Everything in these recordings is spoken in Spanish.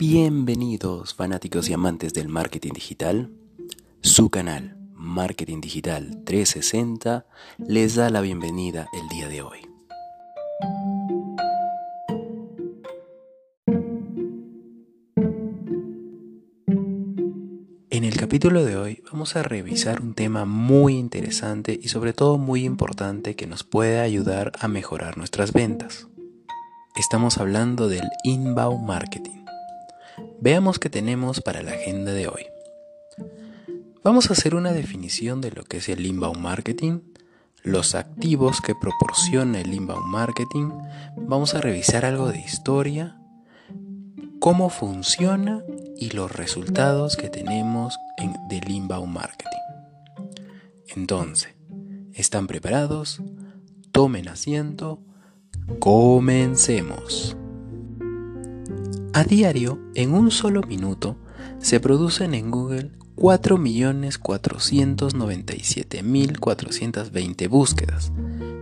Bienvenidos fanáticos y amantes del marketing digital. Su canal Marketing Digital 360 les da la bienvenida el día de hoy. En el capítulo de hoy vamos a revisar un tema muy interesante y sobre todo muy importante que nos puede ayudar a mejorar nuestras ventas. Estamos hablando del inbound marketing. Veamos qué tenemos para la agenda de hoy. Vamos a hacer una definición de lo que es el inbound marketing, los activos que proporciona el inbound marketing, vamos a revisar algo de historia, cómo funciona y los resultados que tenemos en, del inbound marketing. Entonces, ¿están preparados? Tomen asiento. Comencemos. A diario, en un solo minuto, se producen en Google 4.497.420 búsquedas.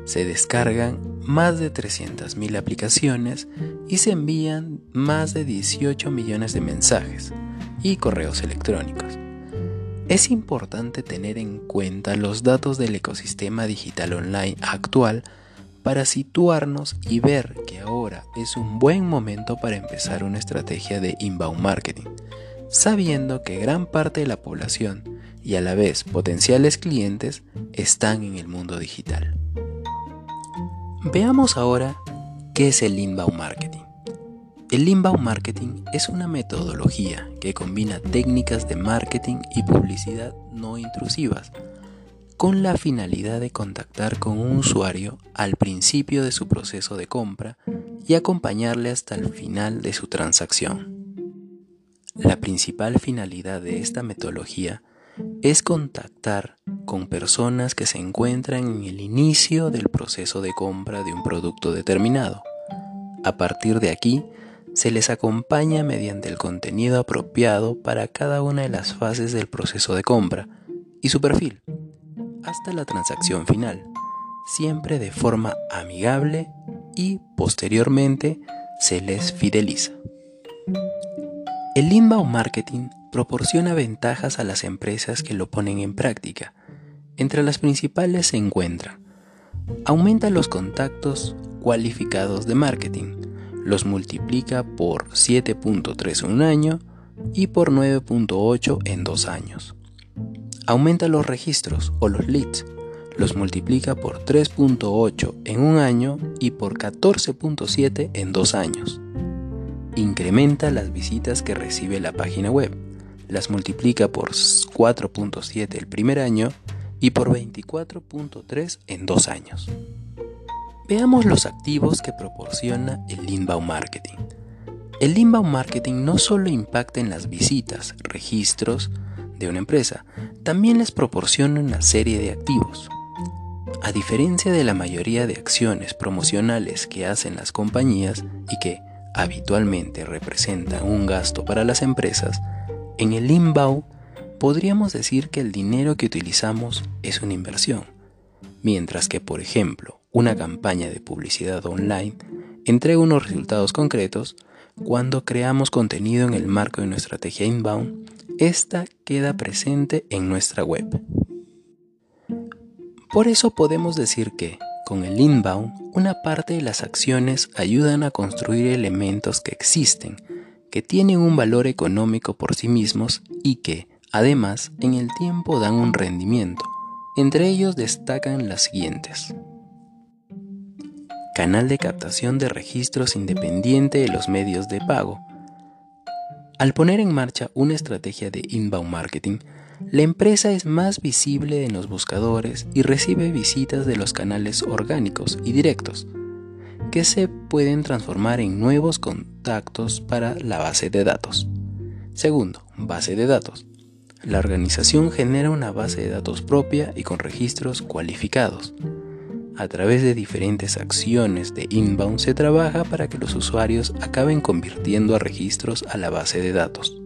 Se descargan más de 300.000 aplicaciones y se envían más de 18 millones de mensajes y correos electrónicos. Es importante tener en cuenta los datos del ecosistema digital online actual para situarnos y ver que ahora es un buen momento para empezar una estrategia de inbound marketing, sabiendo que gran parte de la población y a la vez potenciales clientes están en el mundo digital. Veamos ahora qué es el inbound marketing. El inbound marketing es una metodología que combina técnicas de marketing y publicidad no intrusivas con la finalidad de contactar con un usuario al principio de su proceso de compra y acompañarle hasta el final de su transacción. La principal finalidad de esta metodología es contactar con personas que se encuentran en el inicio del proceso de compra de un producto determinado. A partir de aquí, se les acompaña mediante el contenido apropiado para cada una de las fases del proceso de compra y su perfil, hasta la transacción final, siempre de forma amigable y posteriormente se les fideliza. El inbound marketing proporciona ventajas a las empresas que lo ponen en práctica. Entre las principales se encuentra aumenta los contactos cualificados de marketing, los multiplica por 7.3 en un año y por 9.8 en dos años. Aumenta los registros o los leads, los multiplica por 3.8 en un año y por 14.7 en dos años. Incrementa las visitas que recibe la página web, las multiplica por 4.7 el primer año y por 24.3 en dos años. Veamos los activos que proporciona el inbound marketing. El inbound marketing no solo impacta en las visitas, registros de una empresa, también les proporciona una serie de activos. A diferencia de la mayoría de acciones promocionales que hacen las compañías y que habitualmente representan un gasto para las empresas, en el inbound podríamos decir que el dinero que utilizamos es una inversión, mientras que, por ejemplo, una campaña de publicidad online entrega unos resultados concretos, cuando creamos contenido en el marco de nuestra estrategia inbound, esta queda presente en nuestra web. Por eso podemos decir que, con el inbound, una parte de las acciones ayudan a construir elementos que existen, que tienen un valor económico por sí mismos y que, además, en el tiempo dan un rendimiento. Entre ellos destacan las siguientes canal de captación de registros independiente de los medios de pago. Al poner en marcha una estrategia de inbound marketing, la empresa es más visible en los buscadores y recibe visitas de los canales orgánicos y directos, que se pueden transformar en nuevos contactos para la base de datos. Segundo, base de datos. La organización genera una base de datos propia y con registros cualificados a través de diferentes acciones de inbound se trabaja para que los usuarios acaben convirtiendo a registros a la base de datos.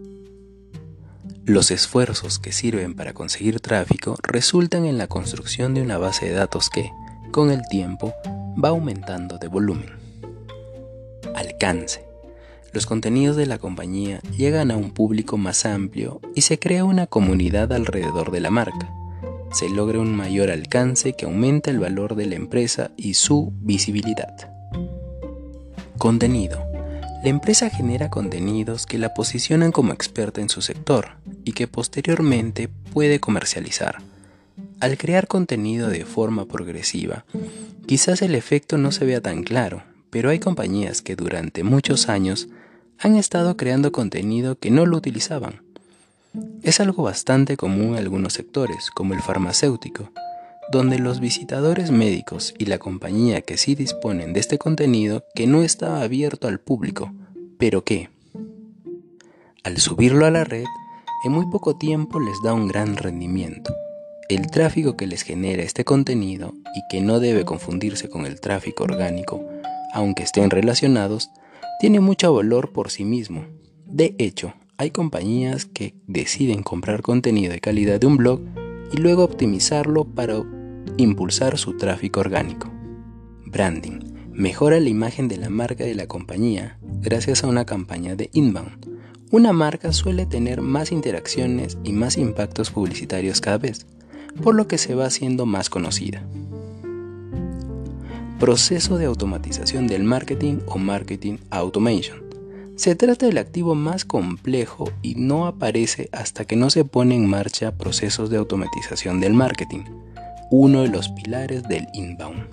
Los esfuerzos que sirven para conseguir tráfico resultan en la construcción de una base de datos que, con el tiempo, va aumentando de volumen. Alcance. los contenidos de la compañía llegan a un público más amplio y se crea una comunidad alrededor de la marca. Se logra un mayor alcance que aumenta el valor de la empresa y su visibilidad. Contenido. La empresa genera contenidos que la posicionan como experta en su sector y que posteriormente puede comercializar. Al crear contenido de forma progresiva, quizás el efecto no se vea tan claro, pero hay compañías que durante muchos años han estado creando contenido que no lo utilizaban. Es algo bastante común en algunos sectores, como el farmacéutico, donde los visitadores médicos y la compañía que sí disponen de este contenido que no estaba abierto al público, pero que, al subirlo a la red, en muy poco tiempo les da un gran rendimiento. El tráfico que les genera este contenido y que no debe confundirse con el tráfico orgánico aunque estén relacionados, tiene mucho valor por sí mismo. De hecho, hay compañías que deciden comprar contenido de calidad de un blog y luego optimizarlo para impulsar su tráfico orgánico. Branding. Mejora la imagen de la marca de la compañía gracias a una campaña de inbound. Una marca suele tener más interacciones y más impactos publicitarios cada vez, por lo que se va haciendo más conocida proceso de automatización del marketing o marketing automation. Se trata del activo más complejo y no aparece hasta que no se pone en marcha procesos de automatización del marketing, uno de los pilares del inbound.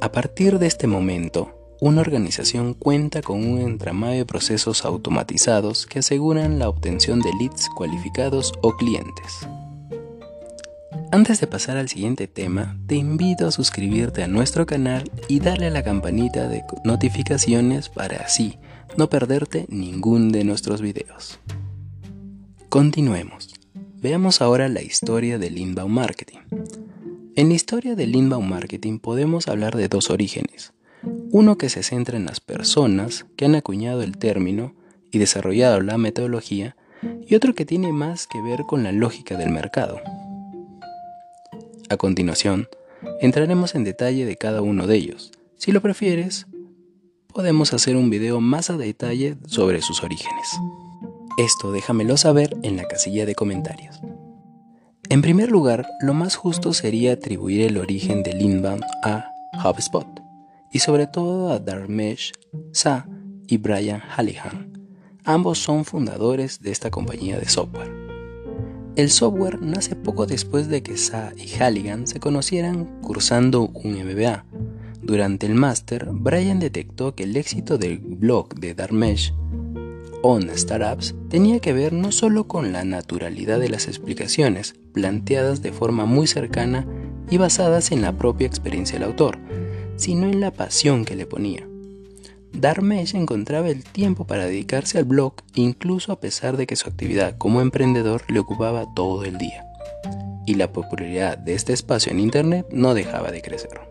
A partir de este momento, una organización cuenta con un entramado de procesos automatizados que aseguran la obtención de leads cualificados o clientes. Antes de pasar al siguiente tema, te invito a suscribirte a nuestro canal y darle a la campanita de notificaciones para así no perderte ningún de nuestros videos. Continuemos. Veamos ahora la historia del inbound marketing. En la historia del inbound marketing podemos hablar de dos orígenes. Uno que se centra en las personas que han acuñado el término y desarrollado la metodología y otro que tiene más que ver con la lógica del mercado. A continuación, entraremos en detalle de cada uno de ellos. Si lo prefieres, podemos hacer un video más a detalle sobre sus orígenes. Esto déjamelo saber en la casilla de comentarios. En primer lugar, lo más justo sería atribuir el origen del inbound a HubSpot y sobre todo a Dharmesh Sa y Brian Halligan. Ambos son fundadores de esta compañía de software. El software nace poco después de que Sa y Halligan se conocieran cursando un MBA. Durante el máster, Brian detectó que el éxito del blog de Dharmesh On Startups tenía que ver no solo con la naturalidad de las explicaciones, planteadas de forma muy cercana y basadas en la propia experiencia del autor, sino en la pasión que le ponía. Darmesh encontraba el tiempo para dedicarse al blog incluso a pesar de que su actividad como emprendedor le ocupaba todo el día. Y la popularidad de este espacio en Internet no dejaba de crecer.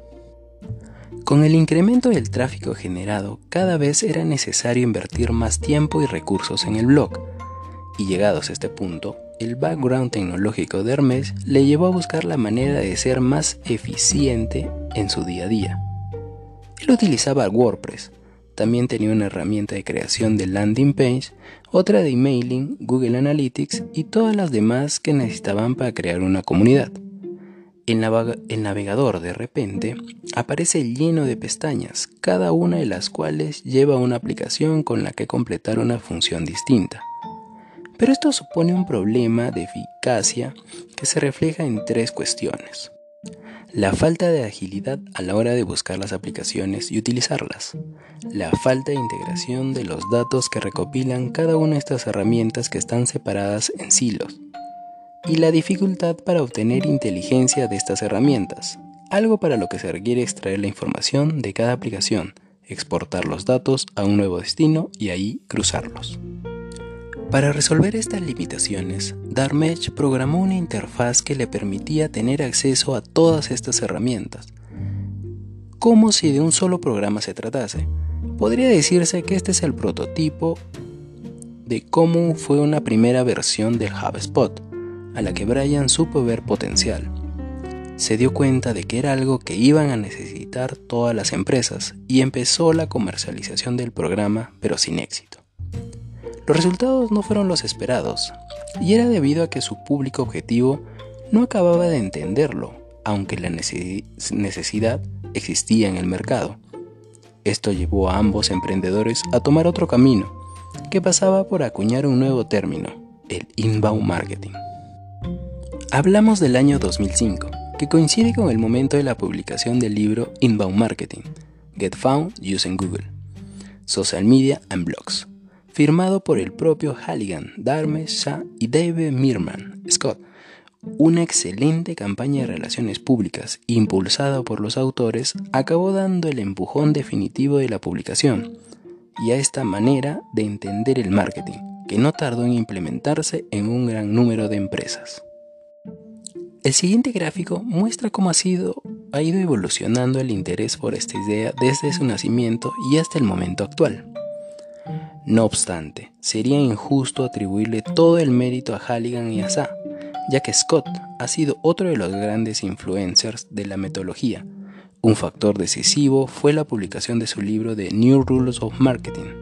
Con el incremento del tráfico generado, cada vez era necesario invertir más tiempo y recursos en el blog. Y llegados a este punto, el background tecnológico de Hermes le llevó a buscar la manera de ser más eficiente en su día a día. Él utilizaba WordPress, también tenía una herramienta de creación de landing page, otra de emailing, Google Analytics y todas las demás que necesitaban para crear una comunidad. El, navegador de repente aparece lleno de pestañas, cada una de las cuales lleva una aplicación con la que completar una función distinta. Pero esto supone un problema de eficacia que se refleja en tres cuestiones. La falta de agilidad a la hora de buscar las aplicaciones y utilizarlas, la falta de integración de los datos que recopilan cada una de estas herramientas que están separadas en silos, y la dificultad para obtener inteligencia de estas herramientas, algo para lo que se requiere extraer la información de cada aplicación, exportar los datos a un nuevo destino y ahí cruzarlos. Para resolver estas limitaciones, Dharmesh programó una interfaz que le permitía tener acceso a todas estas herramientas, como si de un solo programa se tratase. Podría decirse que este es el prototipo de cómo fue una primera versión del HubSpot, a la que Brian supo ver potencial. se dio cuenta de que era algo que iban a necesitar todas las empresas y empezó la comercialización del programa, pero sin éxito. Los resultados no fueron los esperados, y era debido a que su público objetivo no acababa de entenderlo, aunque la necesidad existía en el mercado. Esto llevó a ambos emprendedores a tomar otro camino, que pasaba por acuñar un nuevo término, el inbound marketing. Hablamos del año 2005, que coincide con el momento de la publicación del libro Inbound Marketing, Get Found Using Google, Social Media and Blogs, firmado por el propio Halligan, Darmesh Shah y David Mirman Scott, una excelente campaña de relaciones públicas impulsada por los autores acabó dando el empujón definitivo de la publicación y a esta manera de entender el marketing, que no tardó en implementarse en un gran número de empresas. El siguiente gráfico muestra cómo ha, ido evolucionando el interés por esta idea desde su nacimiento y hasta el momento actual. No obstante, sería injusto atribuirle todo el mérito a Halligan y a Sa, ya que Scott ha sido otro de los grandes influencers de la metodología. Un factor decisivo fue la publicación de su libro The New Rules of Marketing,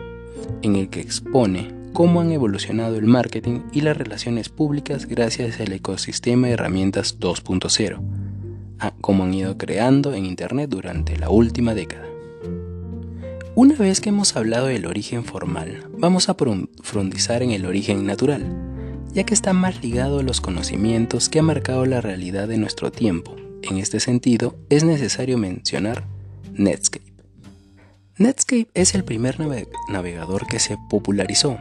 en el que expone cómo han evolucionado el marketing y las relaciones públicas gracias al ecosistema de herramientas 2.0, a cómo han ido creando en Internet durante la última década. Una vez que hemos hablado del origen formal, vamos a profundizar en el origen natural ya que está más ligado a los conocimientos que ha marcado la realidad de nuestro tiempo. En este sentido, es necesario mencionar Netscape. Netscape es el primer navegador que se popularizó.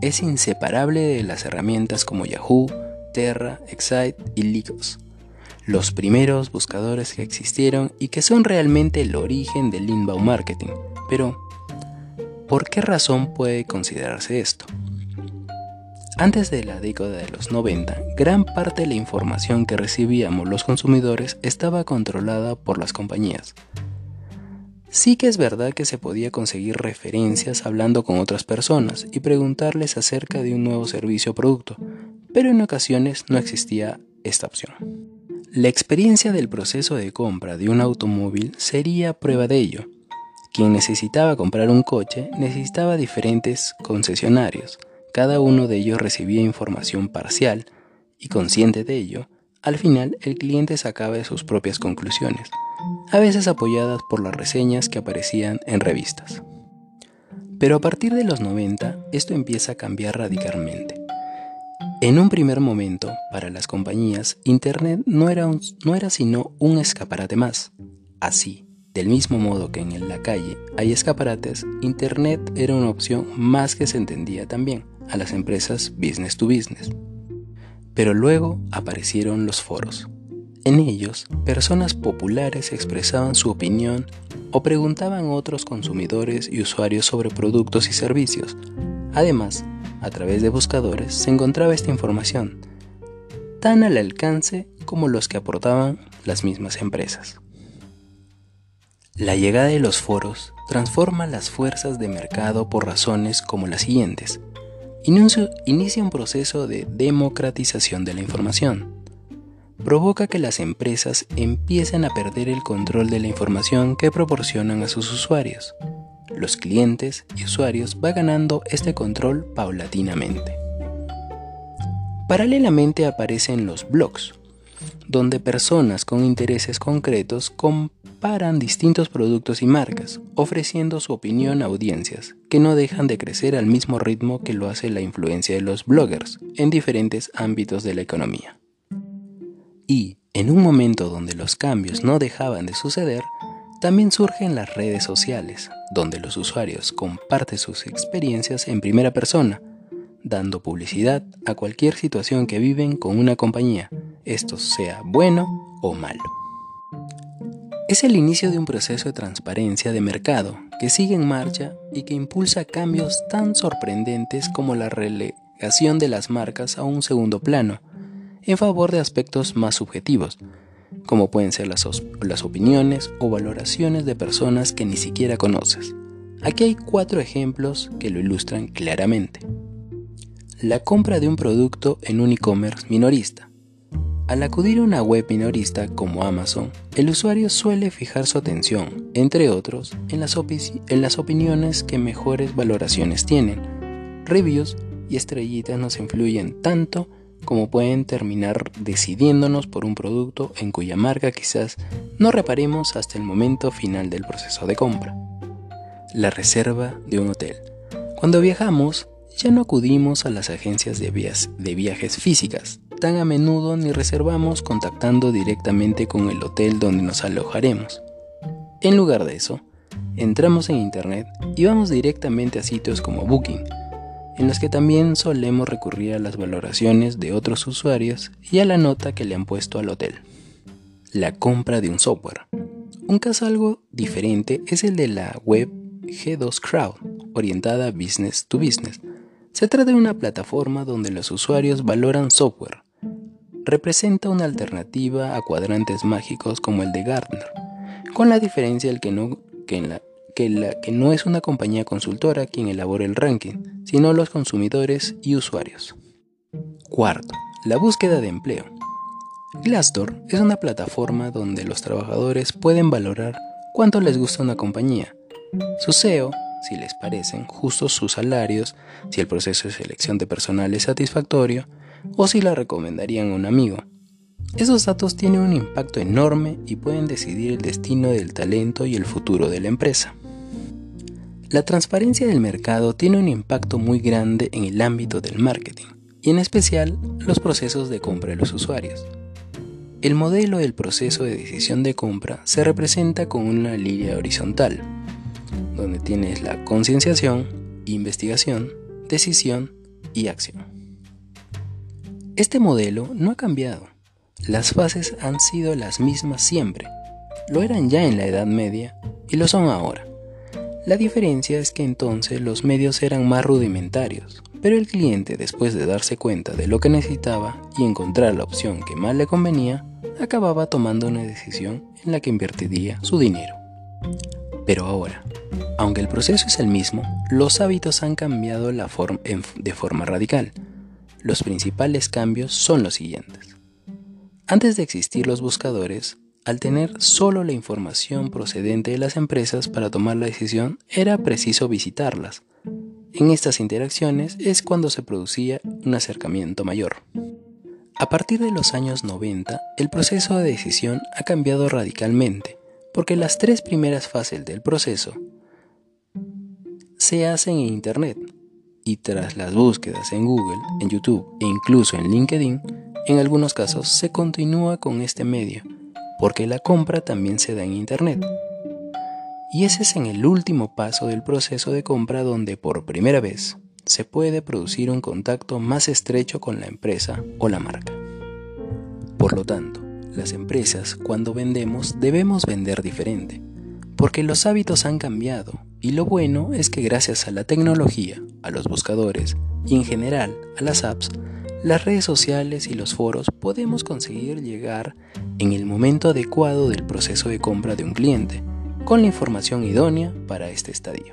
Es inseparable de las herramientas como Yahoo, Terra, Excite y Lycos, los primeros buscadores que existieron y que son realmente el origen del inbound marketing. Pero, ¿por qué razón puede considerarse esto? Antes de la década de los 90, gran parte de la información que recibíamos los consumidores estaba controlada por las compañías. Sí que es verdad que se podía conseguir referencias hablando con otras personas y preguntarles acerca de un nuevo servicio o producto, pero en ocasiones no existía esta opción. La experiencia del proceso de compra de un automóvil sería prueba de ello. Quien necesitaba comprar un coche necesitaba diferentes concesionarios, cada uno de ellos recibía información parcial y consciente de ello, al final el cliente sacaba sus propias conclusiones, a veces apoyadas por las reseñas que aparecían en revistas. Pero a partir de los 90 esto empieza a cambiar radicalmente. En un primer momento, para las compañías, Internet no era, no era sino un escaparate más. Así, del mismo modo que en la calle hay escaparates, Internet era una opción más que se entendía también a las empresas business to business. Pero luego aparecieron los foros. En ellos, personas populares expresaban su opinión o preguntaban a otros consumidores y usuarios sobre productos y servicios. Además, a través de buscadores se encontraba esta información, tan al alcance como los que aportaban las mismas empresas. La llegada de los foros transforma las fuerzas de mercado por razones como las siguientes inicia un proceso de democratización de la información. Provoca que las empresas empiecen a perder el control de la información que proporcionan a sus usuarios. Los clientes y usuarios van ganando este control paulatinamente. Paralelamente aparecen los blogs, donde personas con intereses concretos comparan distintos productos y marcas, ofreciendo su opinión a audiencias que no dejan de crecer al mismo ritmo que lo hace la influencia de los bloggers en diferentes ámbitos de la economía. Y, en un momento donde los cambios no dejaban de suceder, también surgen las redes sociales, donde los usuarios comparten sus experiencias en primera persona, dando publicidad a cualquier situación que viven con una compañía, esto sea bueno o malo. Es el inicio de un proceso de transparencia de mercado que sigue en marcha y que impulsa cambios tan sorprendentes como la relegación de las marcas a un segundo plano, en favor de aspectos más subjetivos, como pueden ser las, las opiniones o valoraciones de personas que ni siquiera conoces. Aquí hay cuatro ejemplos que lo ilustran claramente. La compra de un producto en un e-commerce minorista. Al acudir a una web minorista como Amazon, el usuario suele fijar su atención, entre otros, en las, en las opiniones que mejores valoraciones tienen. Reviews y estrellitas nos influyen tanto como pueden terminar decidiéndonos por un producto en cuya marca quizás no reparemos hasta el momento final del proceso de compra. La reserva de un hotel. Cuando viajamos, ya no acudimos a las agencias de, de viajes físicas, tan a menudo ni reservamos contactando directamente con el hotel donde nos alojaremos. En lugar de eso, entramos en Internet y vamos directamente a sitios como Booking, en los que también solemos recurrir a las valoraciones de otros usuarios y a la nota que le han puesto al hotel. La compra de un software. Un caso algo diferente es el de la web G2 Crowd, orientada business to business. Se trata de una plataforma donde los usuarios valoran software. Representa una alternativa a cuadrantes mágicos como el de Gartner, con la diferencia de que no, que, la, que, la, que no es una compañía consultora quien elabora el ranking, sino los consumidores y usuarios. Cuarto, la búsqueda de empleo. Glassdoor es una plataforma donde los trabajadores pueden valorar cuánto les gusta una compañía, su SEO, si les parecen justos sus salarios, si el proceso de selección de personal es satisfactorio o si la recomendarían a un amigo. Esos datos tienen un impacto enorme y pueden decidir el destino del talento y el futuro de la empresa. La transparencia del mercado tiene un impacto muy grande en el ámbito del marketing y en especial los procesos de compra de los usuarios. El modelo del proceso de decisión de compra se representa con una línea horizontal, donde tienes la concienciación, investigación, decisión y acción. Este modelo no ha cambiado. Las fases han sido las mismas siempre. Lo eran ya en la Edad Media y lo son ahora. La diferencia es que entonces los medios eran más rudimentarios, pero el cliente después de darse cuenta de lo que necesitaba y encontrar la opción que más le convenía, acababa tomando una decisión en la que invertiría su dinero. Pero ahora, aunque el proceso es el mismo, los hábitos han cambiado de forma radical. Los principales cambios son los siguientes. Antes de existir los buscadores, al tener solo la información procedente de las empresas para tomar la decisión, era preciso visitarlas. En estas interacciones es cuando se producía un acercamiento mayor. A partir de los años 90, el proceso de decisión ha cambiado radicalmente, porque las tres primeras fases del proceso se hacen en Internet y tras las búsquedas en Google, en YouTube e incluso en LinkedIn, en algunos casos se continúa con este medio, porque la compra también se da en Internet. Y ese es en el último paso del proceso de compra donde por primera vez se puede producir un contacto más estrecho con la empresa o la marca. Por lo tanto, las empresas cuando vendemos debemos vender diferente, porque los hábitos han cambiado y lo bueno es que gracias a la tecnología, a los buscadores y en general a las apps, las redes sociales y los foros podemos conseguir llegar en el momento adecuado del proceso de compra de un cliente, con la información idónea para este estadio.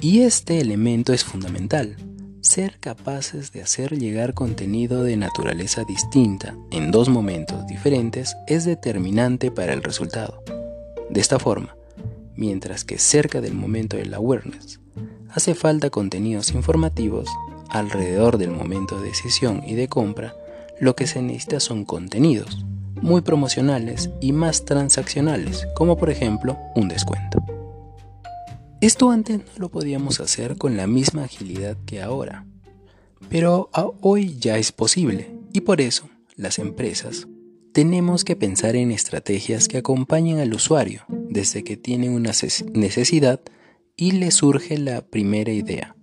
Y este elemento es fundamental, ser capaces de hacer llegar contenido de naturaleza distinta en dos momentos diferentes es determinante para el resultado. De esta forma, mientras que cerca del momento del awareness hace falta contenidos informativos, alrededor del momento de decisión y de compra, lo que se necesita son contenidos muy promocionales y más transaccionales, como por ejemplo un descuento. Esto antes no lo podíamos hacer con la misma agilidad que ahora, pero hoy ya es posible y por eso las empresas tenemos que pensar en estrategias que acompañen al usuario desde que tiene una necesidad y le surge la primera idea.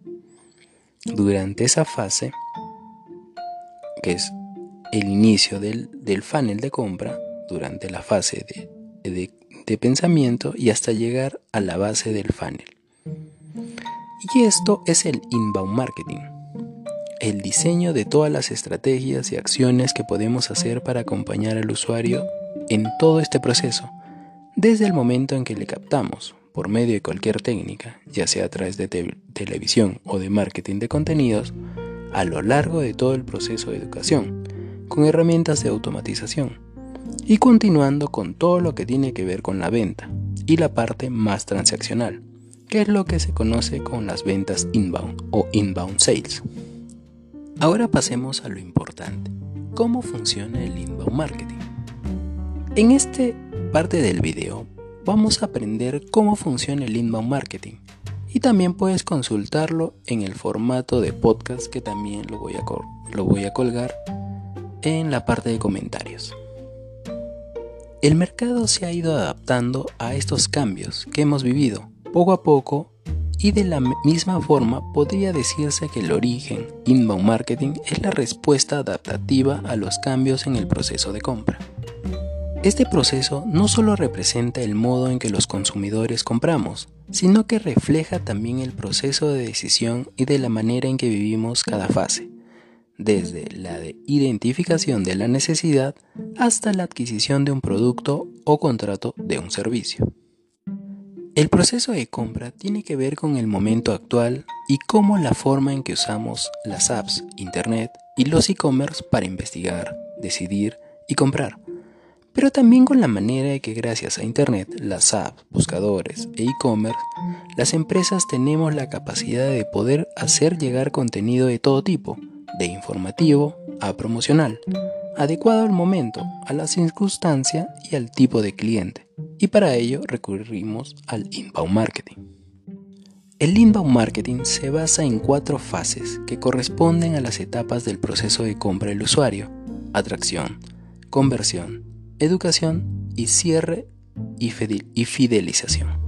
Durante esa fase, que es el inicio del, funnel de compra, durante la fase de de pensamiento y hasta llegar a la base del funnel. Y esto es el inbound marketing, el diseño de todas las estrategias y acciones que podemos hacer para acompañar al usuario en todo este proceso, desde el momento en que le captamos, por medio de cualquier técnica, ya sea a través de televisión o de marketing de contenidos, a lo largo de todo el proceso de educación, con herramientas de automatización y continuando con todo lo que tiene que ver con la venta y la parte más transaccional, que es lo que se conoce con las ventas inbound o inbound sales. Ahora pasemos a lo importante, cómo funciona el inbound marketing. En esta parte del video vamos a aprender cómo funciona el inbound marketing y también puedes consultarlo en el formato de podcast que también lo voy a, colgar en la parte de comentarios. El mercado se ha ido adaptando a estos cambios que hemos vivido poco a poco y de la misma forma podría decirse que el origen inbound marketing es la respuesta adaptativa a los cambios en el proceso de compra. Este proceso no solo representa el modo en que los consumidores compramos, sino que refleja también el proceso de decisión y de la manera en que vivimos cada fase desde la de identificación de la necesidad hasta la adquisición de un producto o contrato de un servicio. El proceso de compra tiene que ver con el momento actual y cómo la forma en que usamos las apps, internet y los e-commerce para investigar, decidir y comprar, pero también con la manera en que gracias a internet, las apps, buscadores e e-commerce, las empresas tenemos la capacidad de poder hacer llegar contenido de todo tipo, de informativo a promocional, adecuado al momento, a la circunstancia y al tipo de cliente. Y para ello recurrimos al inbound marketing. El inbound marketing se basa en cuatro fases que corresponden a las etapas del proceso de compra del usuario, atracción, conversión, educación y cierre y fidelización.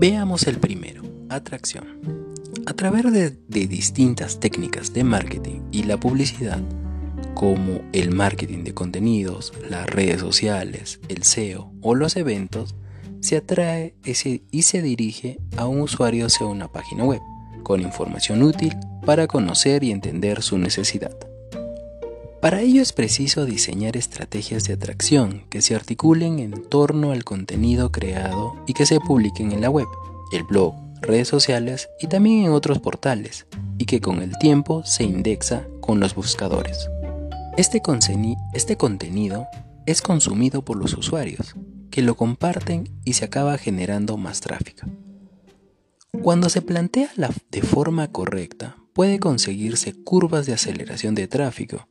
Veamos el primero, atracción. A través de, distintas técnicas de marketing y la publicidad, como el marketing de contenidos, las redes sociales, el SEO o los eventos, se atrae y se dirige a un usuario hacia una página web, con información útil para conocer y entender su necesidad. Para ello es preciso diseñar estrategias de atracción que se articulen en torno al contenido creado y que se publiquen en la web, el blog, redes sociales y también en otros portales, y que con el tiempo se indexa con los buscadores. Este, este contenido es consumido por los usuarios, que lo comparten y se acaba generando más tráfico. Cuando se plantea la, de forma correcta, puede conseguirse curvas de aceleración de tráfico,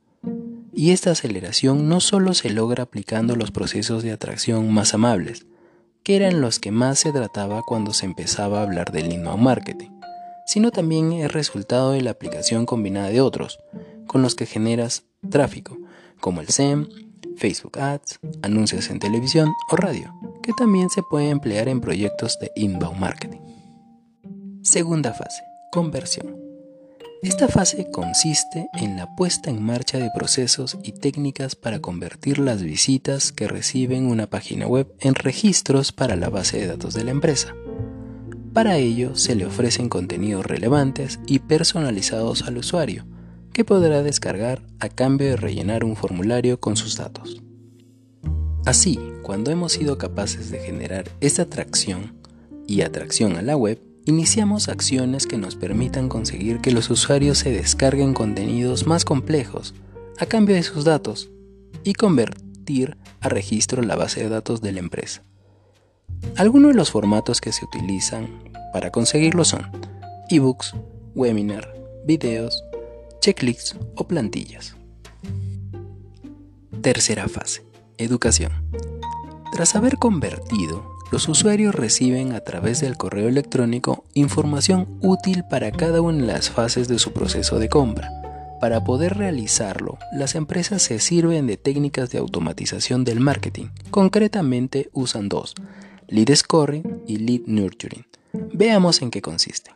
y esta aceleración no solo se logra aplicando los procesos de atracción más amables, que eran los que más se trataba cuando se empezaba a hablar del inbound marketing, sino también es resultado de la aplicación combinada de otros, con los que generas tráfico, como el SEM, Facebook Ads, anuncios en televisión o radio, que también se puede emplear en proyectos de inbound marketing. Segunda fase, conversión. Esta fase consiste en la puesta en marcha de procesos y técnicas para convertir las visitas que reciben una página web en registros para la base de datos de la empresa. Para ello se le ofrecen contenidos relevantes y personalizados al usuario, que podrá descargar a cambio de rellenar un formulario con sus datos. Así, cuando hemos sido capaces de generar esta atracción y atracción a la web, Iniciamos acciones que nos permitan conseguir que los usuarios se descarguen contenidos más complejos a cambio de sus datos y convertir a registro la base de datos de la empresa. Algunos de los formatos que se utilizan para conseguirlo son ebooks, webinar, videos, checklists o plantillas. Tercera fase, educación. Tras haber convertido los usuarios reciben a través del correo electrónico información útil para cada una de las fases de su proceso de compra. Para poder realizarlo, las empresas se sirven de técnicas de automatización del marketing. Concretamente usan dos, Lead Scoring y Lead Nurturing. Veamos en qué consiste.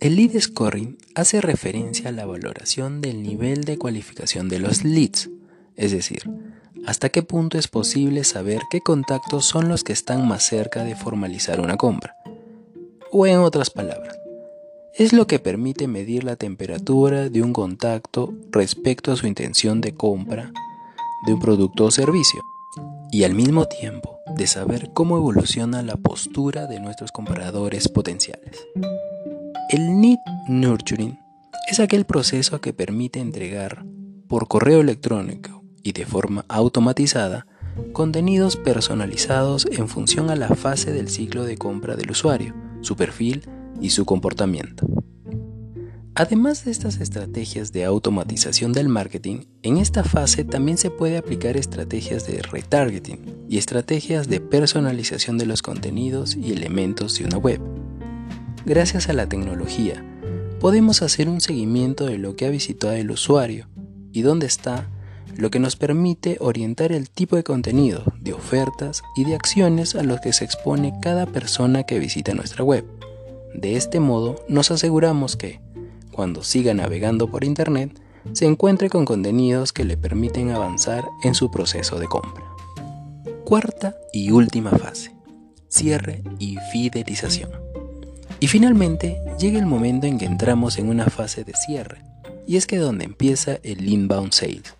El lead scoring hace referencia a la valoración del nivel de cualificación de los leads, es decir, hasta qué punto es posible saber qué contactos son los que están más cerca de formalizar una compra. O en otras palabras, es lo que permite medir la temperatura de un contacto respecto a su intención de compra de un producto o servicio y al mismo tiempo de saber cómo evoluciona la postura de nuestros compradores potenciales. El Need Nurturing es aquel proceso que permite entregar por correo electrónico y de forma automatizada contenidos personalizados en función a la fase del ciclo de compra del usuario, su perfil y su comportamiento. Además de estas estrategias de automatización del marketing, en esta fase también se puede aplicar estrategias de retargeting y estrategias de personalización de los contenidos y elementos de una web. Gracias a la tecnología, podemos hacer un seguimiento de lo que ha visitado el usuario y dónde está, lo que nos permite orientar el tipo de contenido, de ofertas y de acciones a los que se expone cada persona que visita nuestra web. De este modo, nos aseguramos que, cuando siga navegando por Internet, se encuentre con contenidos que le permiten avanzar en su proceso de compra. Cuarta y última fase, cierre y fidelización. Y finalmente llega el momento en que entramos en una fase de cierre, y es que donde empieza el inbound sales.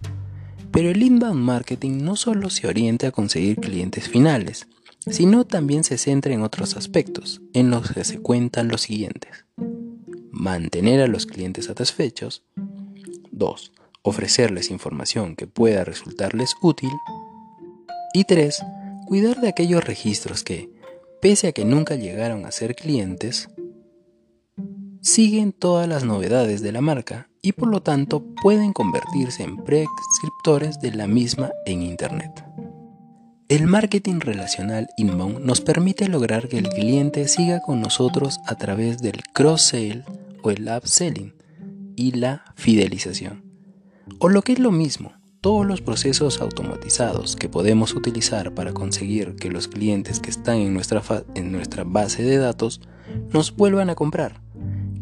Pero el inbound marketing no solo se orienta a conseguir clientes finales, sino también se centra en otros aspectos, en los que se cuentan los siguientes mantener a los clientes satisfechos. 2. Ofrecerles información que pueda resultarles útil. Y 3. Cuidar de aquellos registros que, pese a que nunca llegaron a ser clientes, siguen todas las novedades de la marca y por lo tanto pueden convertirse en prescriptores de la misma en Internet. El marketing relacional inbound nos permite lograr que el cliente siga con nosotros a través del cross-sale o el upselling y la fidelización. O lo que es lo mismo, todos los procesos automatizados que podemos utilizar para conseguir que los clientes que están en nuestra, en nuestra base de datos nos vuelvan a comprar,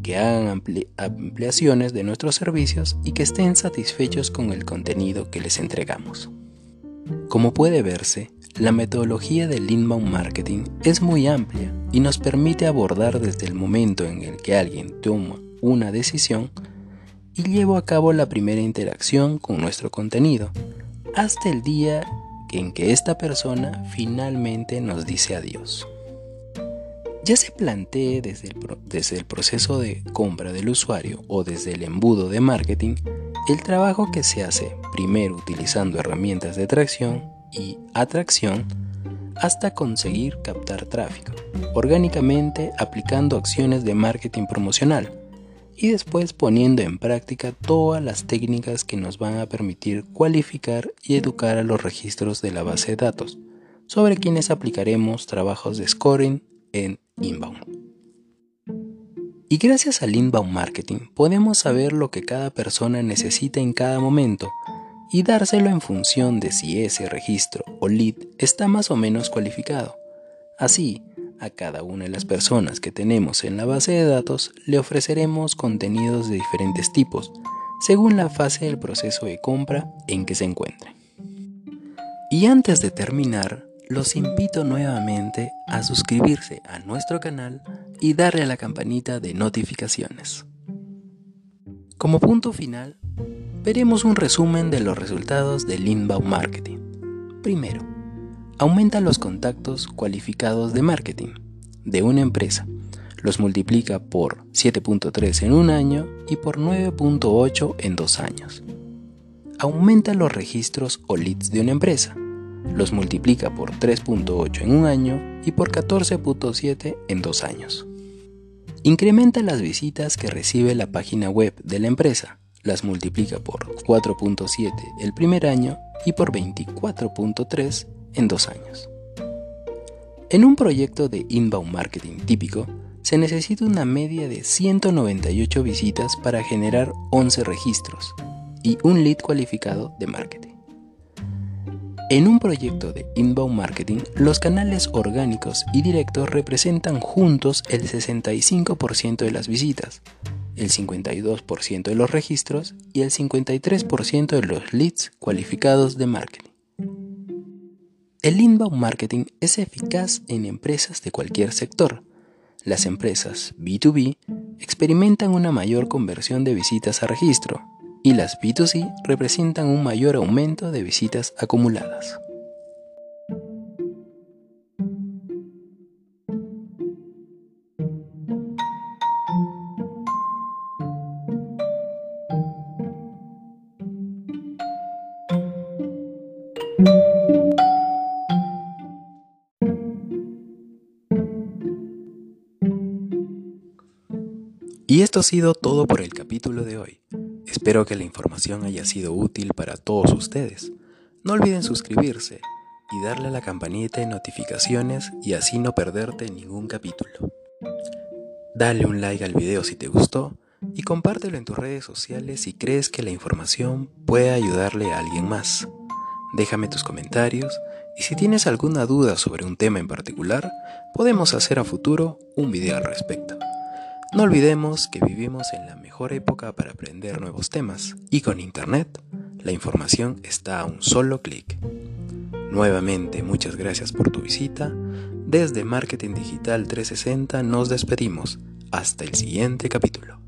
que hagan ampliaciones de nuestros servicios y que estén satisfechos con el contenido que les entregamos. Como puede verse, la metodología del inbound marketing es muy amplia y nos permite abordar desde el momento en el que alguien toma una decisión y lleva a cabo la primera interacción con nuestro contenido, hasta el día en que esta persona finalmente nos dice adiós. Ya se plantee desde el, desde el proceso de compra del usuario o desde el embudo de marketing el trabajo que se hace primero utilizando herramientas de atracción y atracción hasta conseguir captar tráfico, orgánicamente aplicando acciones de marketing promocional y después poniendo en práctica todas las técnicas que nos van a permitir cualificar y educar a los registros de la base de datos, sobre quienes aplicaremos trabajos de scoring en inbound. Y gracias al inbound marketing podemos saber lo que cada persona necesita en cada momento y dárselo en función de si ese registro o lead está más o menos cualificado. Así, a cada una de las personas que tenemos en la base de datos le ofreceremos contenidos de diferentes tipos, según la fase del proceso de compra en que se encuentre. Y antes de terminar, los invito nuevamente a suscribirse a nuestro canal y darle a la campanita de notificaciones. Como punto final, veremos un resumen de los resultados del inbound marketing. Primero, aumenta los contactos cualificados de marketing de una empresa. Los multiplica por 7.3 en un año y por 9.8 en dos años. Aumenta los registros o leads de una empresa. Los multiplica por 3.8 en un año y por 14.7 en dos años. Incrementa las visitas que recibe la página web de la empresa las multiplica por 4.7 el primer año y por 24.3 en dos años. En un proyecto de inbound marketing típico, se necesita una media de 198 visitas para generar 11 registros y un lead cualificado de marketing. En un proyecto de inbound marketing, los canales orgánicos y directos representan juntos el 65% de las visitas, el 52% de los registros y el 53% de los leads cualificados de marketing. El inbound marketing es eficaz en empresas de cualquier sector. Las empresas B2B experimentan una mayor conversión de visitas a registro y las B2C representan un mayor aumento de visitas acumuladas. Y esto ha sido todo por el capítulo de hoy. Espero que la información haya sido útil para todos ustedes. No olviden suscribirse y darle a la campanita de notificaciones y así no perderte ningún capítulo. Dale un like al video si te gustó y compártelo en tus redes sociales si crees que la información puede ayudarle a alguien más. Déjame tus comentarios y si tienes alguna duda sobre un tema en particular, podemos hacer a futuro un video al respecto. No olvidemos que vivimos en la mejor época para aprender nuevos temas y con Internet la información está a un solo clic. Nuevamente muchas gracias por tu visita. Desde Marketing Digital 360 nos despedimos. Hasta el siguiente capítulo.